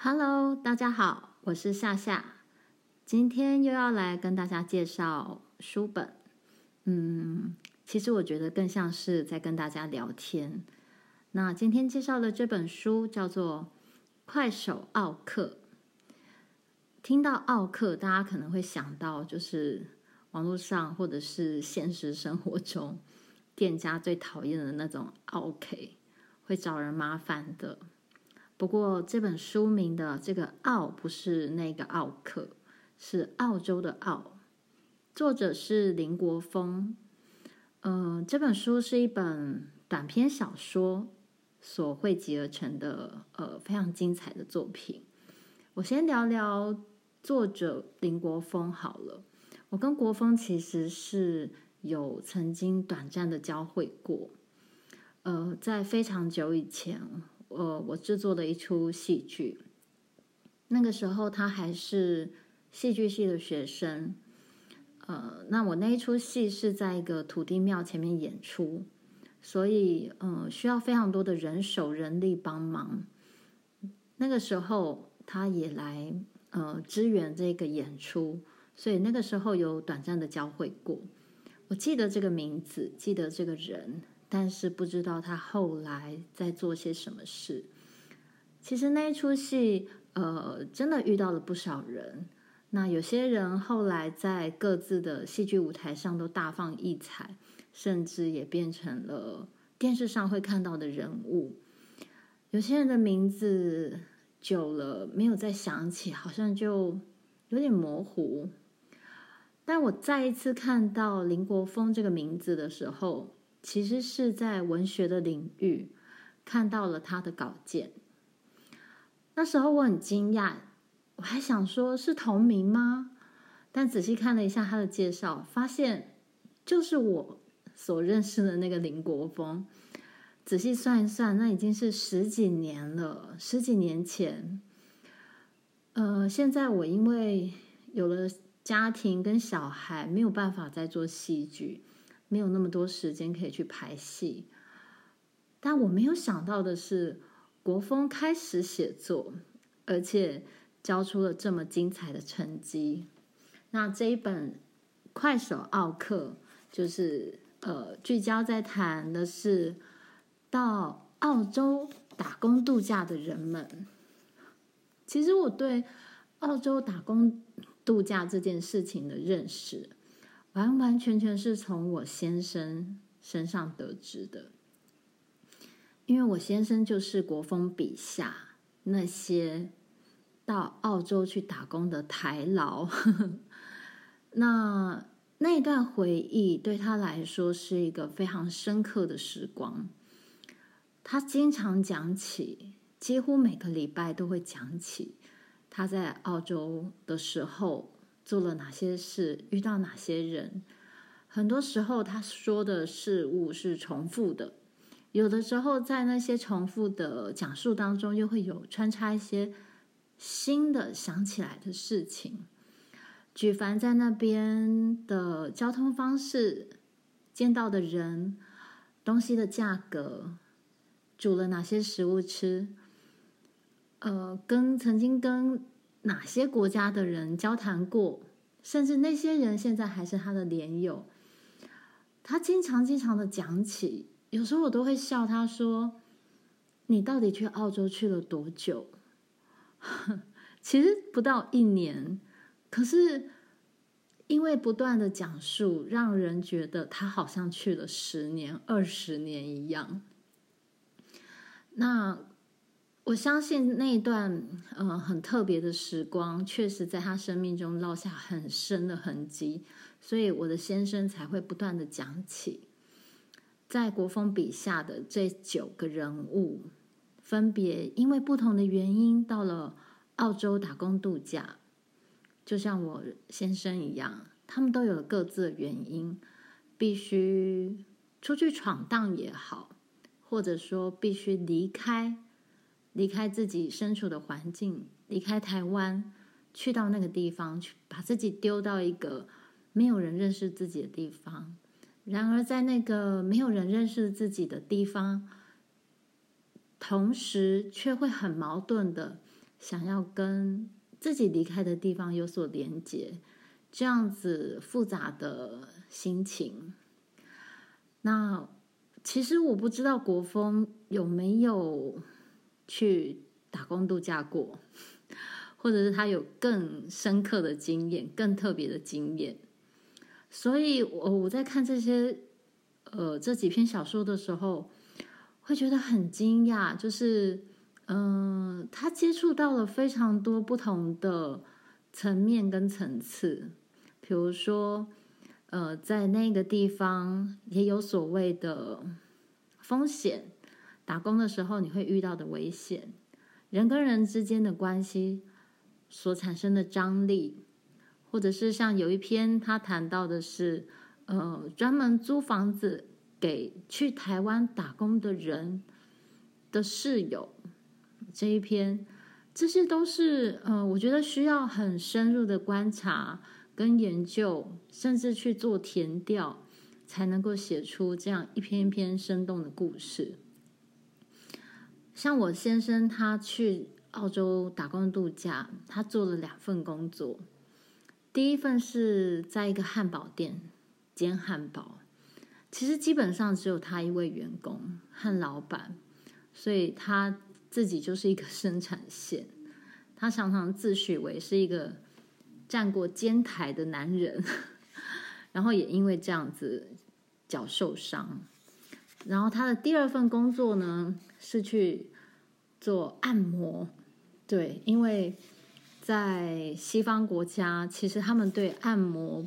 Hello，大家好，我是夏夏，今天又要来跟大家介绍书本。嗯，其实我觉得更像是在跟大家聊天。那今天介绍的这本书叫做《快手奥客》。听到奥客，大家可能会想到就是网络上或者是现实生活中店家最讨厌的那种奥客，会找人麻烦的。不过这本书名的这个“奥”不是那个奥克，是澳洲的“澳”。作者是林国峰。嗯、这本书是一本短篇小说所汇集而成的，呃，非常精彩的作品。我先聊聊作者林国峰好了。我跟国峰其实是有曾经短暂的交汇过，呃，在非常久以前。呃，我制作的一出戏剧，那个时候他还是戏剧系的学生。呃，那我那一出戏是在一个土地庙前面演出，所以呃需要非常多的人手人力帮忙。那个时候他也来呃支援这个演出，所以那个时候有短暂的交汇过。我记得这个名字，记得这个人。但是不知道他后来在做些什么事。其实那一出戏，呃，真的遇到了不少人。那有些人后来在各自的戏剧舞台上都大放异彩，甚至也变成了电视上会看到的人物。有些人的名字久了没有再想起，好像就有点模糊。但我再一次看到林国峰这个名字的时候，其实是在文学的领域看到了他的稿件。那时候我很惊讶，我还想说是同名吗？但仔细看了一下他的介绍，发现就是我所认识的那个林国峰。仔细算一算，那已经是十几年了，十几年前。呃，现在我因为有了家庭跟小孩，没有办法再做戏剧。没有那么多时间可以去排戏，但我没有想到的是，国风开始写作，而且交出了这么精彩的成绩。那这一本《快手奥客》就是呃，聚焦在谈的是到澳洲打工度假的人们。其实我对澳洲打工度假这件事情的认识。完完全全是从我先生身上得知的，因为我先生就是国风笔下那些到澳洲去打工的台劳，那那一段回忆对他来说是一个非常深刻的时光。他经常讲起，几乎每个礼拜都会讲起他在澳洲的时候。做了哪些事，遇到哪些人，很多时候他说的事物是重复的，有的时候在那些重复的讲述当中，又会有穿插一些新的想起来的事情。举凡在那边的交通方式、见到的人、东西的价格、煮了哪些食物吃，呃，跟曾经跟。哪些国家的人交谈过，甚至那些人现在还是他的连友。他经常经常的讲起，有时候我都会笑他说：“你到底去澳洲去了多久？” 其实不到一年，可是因为不断的讲述，让人觉得他好像去了十年、二十年一样。那。我相信那一段呃很特别的时光，确实在他生命中烙下很深的痕迹，所以我的先生才会不断的讲起，在国峰笔下的这九个人物，分别因为不同的原因到了澳洲打工度假，就像我先生一样，他们都有各自的原因，必须出去闯荡也好，或者说必须离开。离开自己身处的环境，离开台湾，去到那个地方，去把自己丢到一个没有人认识自己的地方。然而，在那个没有人认识自己的地方，同时却会很矛盾的想要跟自己离开的地方有所连接，这样子复杂的心情。那其实我不知道国风有没有去打工度假过，或者是他有更深刻的经验、更特别的经验。所以我我在看这些呃这几篇小说的时候，会觉得很惊讶，就是嗯、他接触到了非常多不同的层面跟层次，比如说呃，在那个地方也有所谓的风险，打工的时候你会遇到的危险，人跟人之间的关系所产生的张力。或者是像有一篇他谈到的是，呃，专门租房子给去台湾打工的人的室友这一篇，这些都是呃，我觉得需要很深入的观察跟研究，甚至去做填调，才能够写出这样一篇一篇生动的故事。像我先生他去澳洲打工度假，他做了两份工作。第一份是在一个汉堡店煎汉堡，其实基本上只有他一位员工和老板，所以他自己就是一个生产线。他常常自诩为是一个站过煎台的男人，然后也因为这样子脚受伤。然后他的第二份工作呢，是去做按摩，对，因为。在西方国家，其实他们对按摩，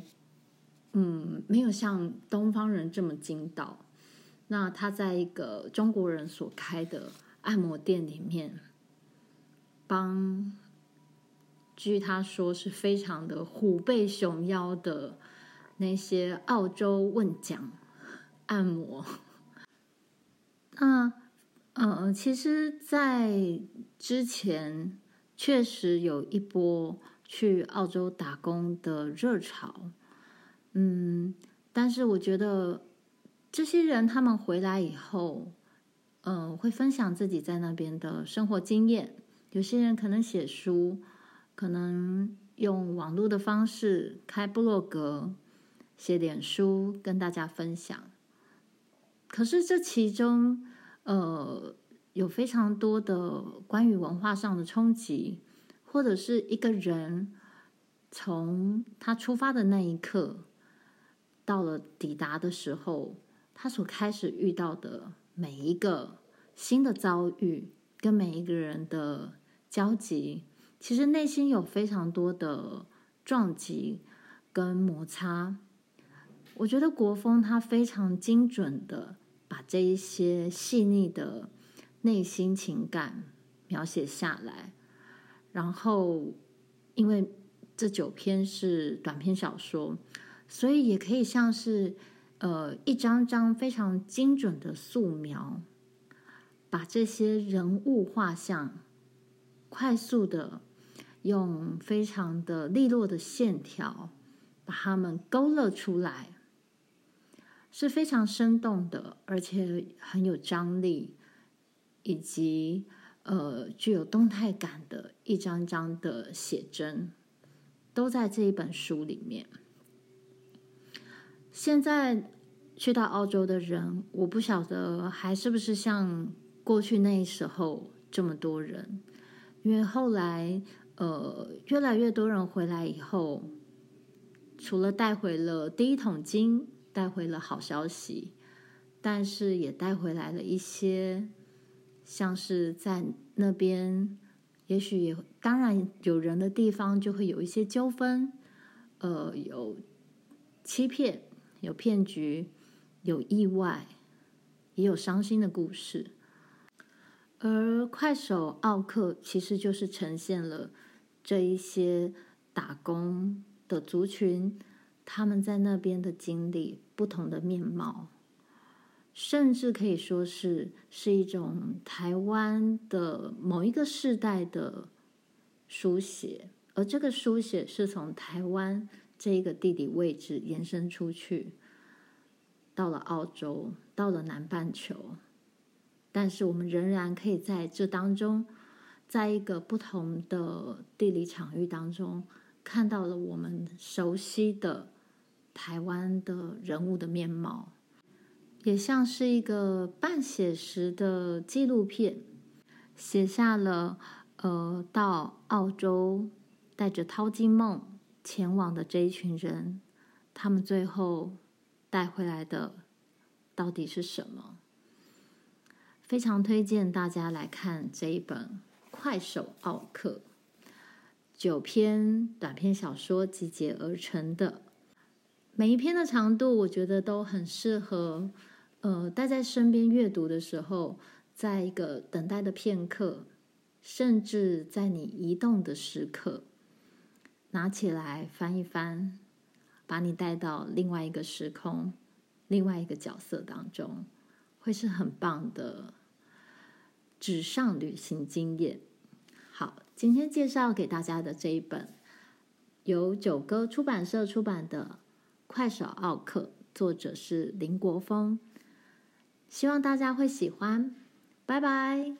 嗯，没有像东方人这么精到。那他在一个中国人所开的按摩店里面，帮，据他说是非常的虎背熊腰的那些澳洲问讲按摩。那，呃，其实，在之前。确实有一波去澳洲打工的热潮，嗯，但是我觉得这些人他们回来以后，嗯、呃，会分享自己在那边的生活经验。有些人可能写书，可能用网络的方式开部落格、写点书跟大家分享。可是这其中，呃。有非常多的关于文化上的冲击，或者是一个人从他出发的那一刻到了抵达的时候，他所开始遇到的每一个新的遭遇，跟每一个人的交集，其实内心有非常多的撞击跟摩擦。我觉得国风他非常精准的把这一些细腻的。内心情感描写下来，然后因为这九篇是短篇小说，所以也可以像是呃一张张非常精准的素描，把这些人物画像快速的用非常的利落的线条把它们勾勒出来，是非常生动的，而且很有张力。以及呃具有动态感的一张张的写真，都在这一本书里面。现在去到澳洲的人，我不晓得还是不是像过去那时候这么多人，因为后来呃越来越多人回来以后，除了带回了第一桶金，带回了好消息，但是也带回来了一些。像是在那边，也许也当然有人的地方就会有一些纠纷，呃，有欺骗，有骗局，有意外，也有伤心的故事。而快手奥克其实就是呈现了这一些打工的族群，他们在那边的经历不同的面貌。甚至可以说是是一种台湾的某一个世代的书写，而这个书写是从台湾这一个地理位置延伸出去，到了澳洲，到了南半球，但是我们仍然可以在这当中在一个不同的地理场域当中，看到了我们熟悉的台湾的人物的面貌，也像是一个半写实的纪录片，写下了呃，到澳洲带着淘金梦前往的这一群人，他们最后带回来的到底是什么？非常推荐大家来看这一本《快手奥克》，九篇短篇小说集结而成的。每一篇的长度，我觉得都很适合，呃，带在身边阅读的时候，在一个等待的片刻，甚至在你移动的时刻，拿起来翻一翻，把你带到另外一个时空、另外一个角色当中，会是很棒的纸上旅行经验。好，今天介绍给大家的这一本，由九歌出版社出版的。快手奥克，作者是林国峰，希望大家会喜欢，拜拜。